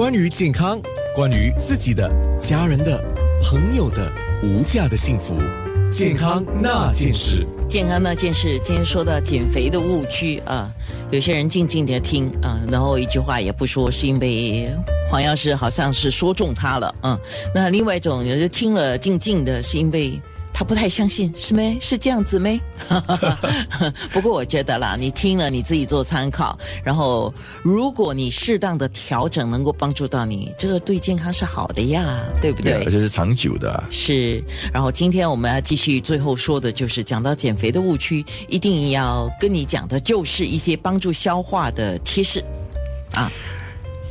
关于健康，关于自己的、家人的、朋友的无价的幸福，健康那件事。健康那件事，今天说到减肥的误区啊，有些人静静的听啊，然后一句话也不说，是因为黄药师好像是说中他了，嗯，那另外一种有人听了静静的，是因为。他不太相信，是没？是这样子没？不过我觉得啦，你听了你自己做参考，然后如果你适当的调整能够帮助到你，这个对健康是好的呀，对不对？而且是长久的。是。然后今天我们要继续最后说的就是讲到减肥的误区，一定要跟你讲的就是一些帮助消化的贴士啊。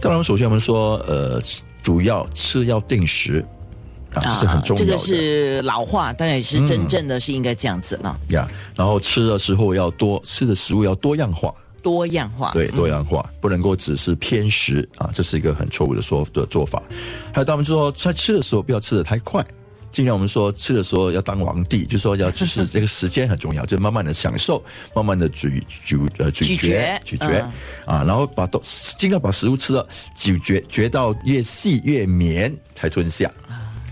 当然，首先我们说，呃，主要吃要定时。啊，这是很重要的。这个是老话，但也是真正的是应该这样子了。呀，然后吃的时候要多吃的食物要多样化，多样化对多样化，不能够只是偏食啊，这是一个很错误的说的做法。还有他们说，在吃的时候不要吃的太快，尽量我们说吃的时候要当皇帝，就说要就是这个时间很重要，就慢慢的享受慢慢的咀咀呃咀嚼咀嚼啊，然后把都尽量把食物吃到咀嚼嚼到越细越绵才吞下。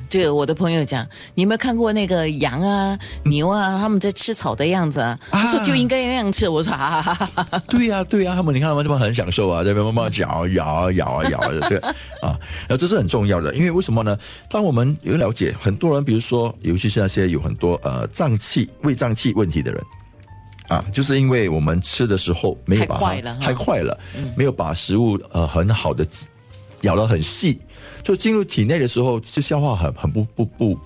这个我的朋友讲，你有没有看过那个羊啊、牛啊，他们在吃草的样子啊？他说就应该那样吃。我说哈哈哈哈对呀对呀，他们你看他们这么很享受啊，在那边慢慢嚼咬啊咬啊咬的，对啊，然后 这是很重要的，因为为什么呢？当我们有了解，很多人比如说，尤其是那些有很多呃胀气、胃胀气问题的人啊，就是因为我们吃的时候没有把它太快了，没有把食物呃很好的咬得很细。就进入体内的时候，就消化很很不不不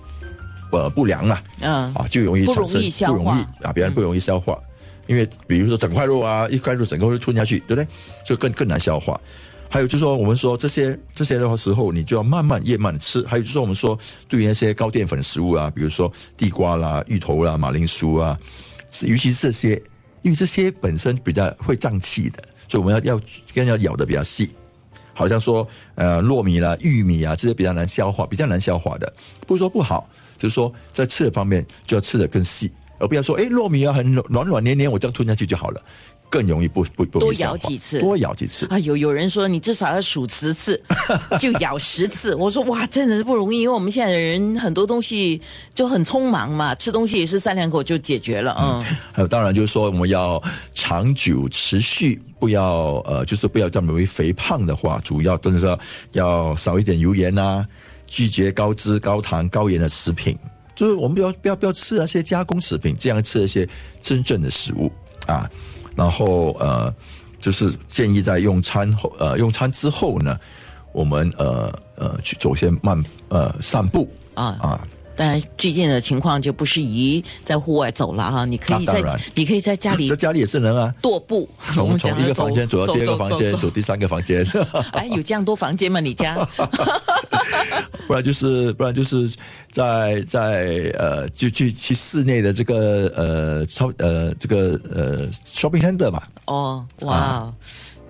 呃不良啊，嗯啊就容易产生不容易啊，别人不容易消化，因为比如说整块肉啊，一块肉整个会吞下去，对不对？就更更难消化。还有就是说，我们说这些这些的时候，你就要慢慢越慢吃。还有就是说，我们说对于那些高淀粉食物啊，比如说地瓜啦、芋头啦、马铃薯啊，尤其是这些，因为这些本身比较会胀气的，所以我们要要更要咬的比较细。好像说，呃，糯米啦、玉米啊，这些比较难消化，比较难消化的，不是说不好，就是说在吃的方面就要吃的更细，而不要说，哎，糯米啊很软软黏黏，我这样吞下去就好了，更容易不不不多咬几次，多咬几次啊！有有人说你至少要数十次，就咬十次。我说哇，真的是不容易，因为我们现在的人很多东西就很匆忙嘛，吃东西也是三两口就解决了，嗯。还有，当然就是说我们要长久持续。不要呃，就是不要这么容易肥胖的话，主要就是说要少一点油盐呐，拒绝高脂、高糖、高盐的食品。就是我们不要不要不要吃那些加工食品，这样吃一些真正的食物啊。然后呃，就是建议在用餐后呃用餐之后呢，我们呃呃去走些慢呃散步啊啊。当然，最近的情况就不适宜在户外走了哈。你可以在，你可以在家里，在家里也是能啊。踱步，从从一个房间走到第二个房间，走第三个房间。哎，有这样多房间吗？你家？不然就是，不然就是在在呃，就去去室内的这个呃超呃这个呃 shopping center 嘛。哦，哇。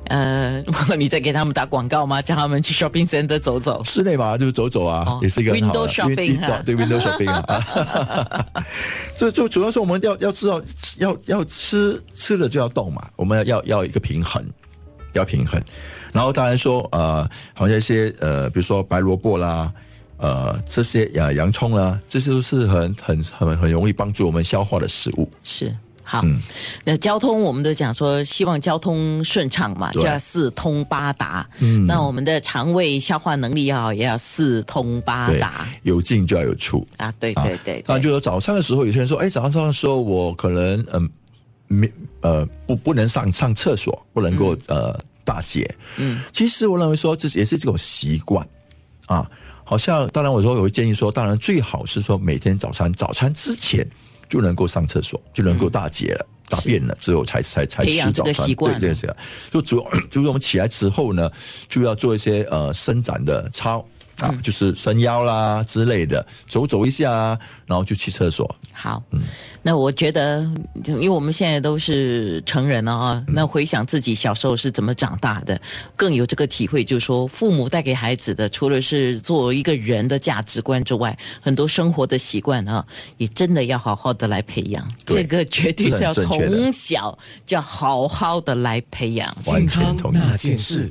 呃，你在给他们打广告吗？叫他们去 shopping center 走走，室内嘛，就是走走啊，也是一个 window shopping，对 window shopping 啊。这 就主要是我们要要知道，要要吃吃了就要动嘛，我们要要要一个平衡，要平衡。然后当然说，呃，好像一些呃，比如说白萝卜啦，呃，这些呀洋葱啦，这些都是很很很很容易帮助我们消化的食物。是。好，那交通我们都讲说，希望交通顺畅嘛，就要四通八达。嗯，那我们的肠胃消化能力要也要四通八达，有进就要有出啊。对对对，那就说早上的时候，有些人说，哎，早上的时候我可能嗯没呃不不能上上厕所，不能够呃大解。嗯，其实我认为说这也是这种习惯啊，好像当然我说我会建议说，当然最好是说每天早餐早餐之前。就能够上厕所，就能够大解了、大便了之后，才才才吃早餐。对，这样就主要就是我们起来之后呢，就要做一些呃伸展的操。啊，就是伸腰啦之类的，走走一下，然后就去厕所。好，嗯，那我觉得，因为我们现在都是成人了啊，那回想自己小时候是怎么长大的，更有这个体会，就是说，父母带给孩子的，除了是做一个人的价值观之外，很多生活的习惯啊，也真的要好好的来培养。这个绝对是要从小就要好好的来培养。健康那件事。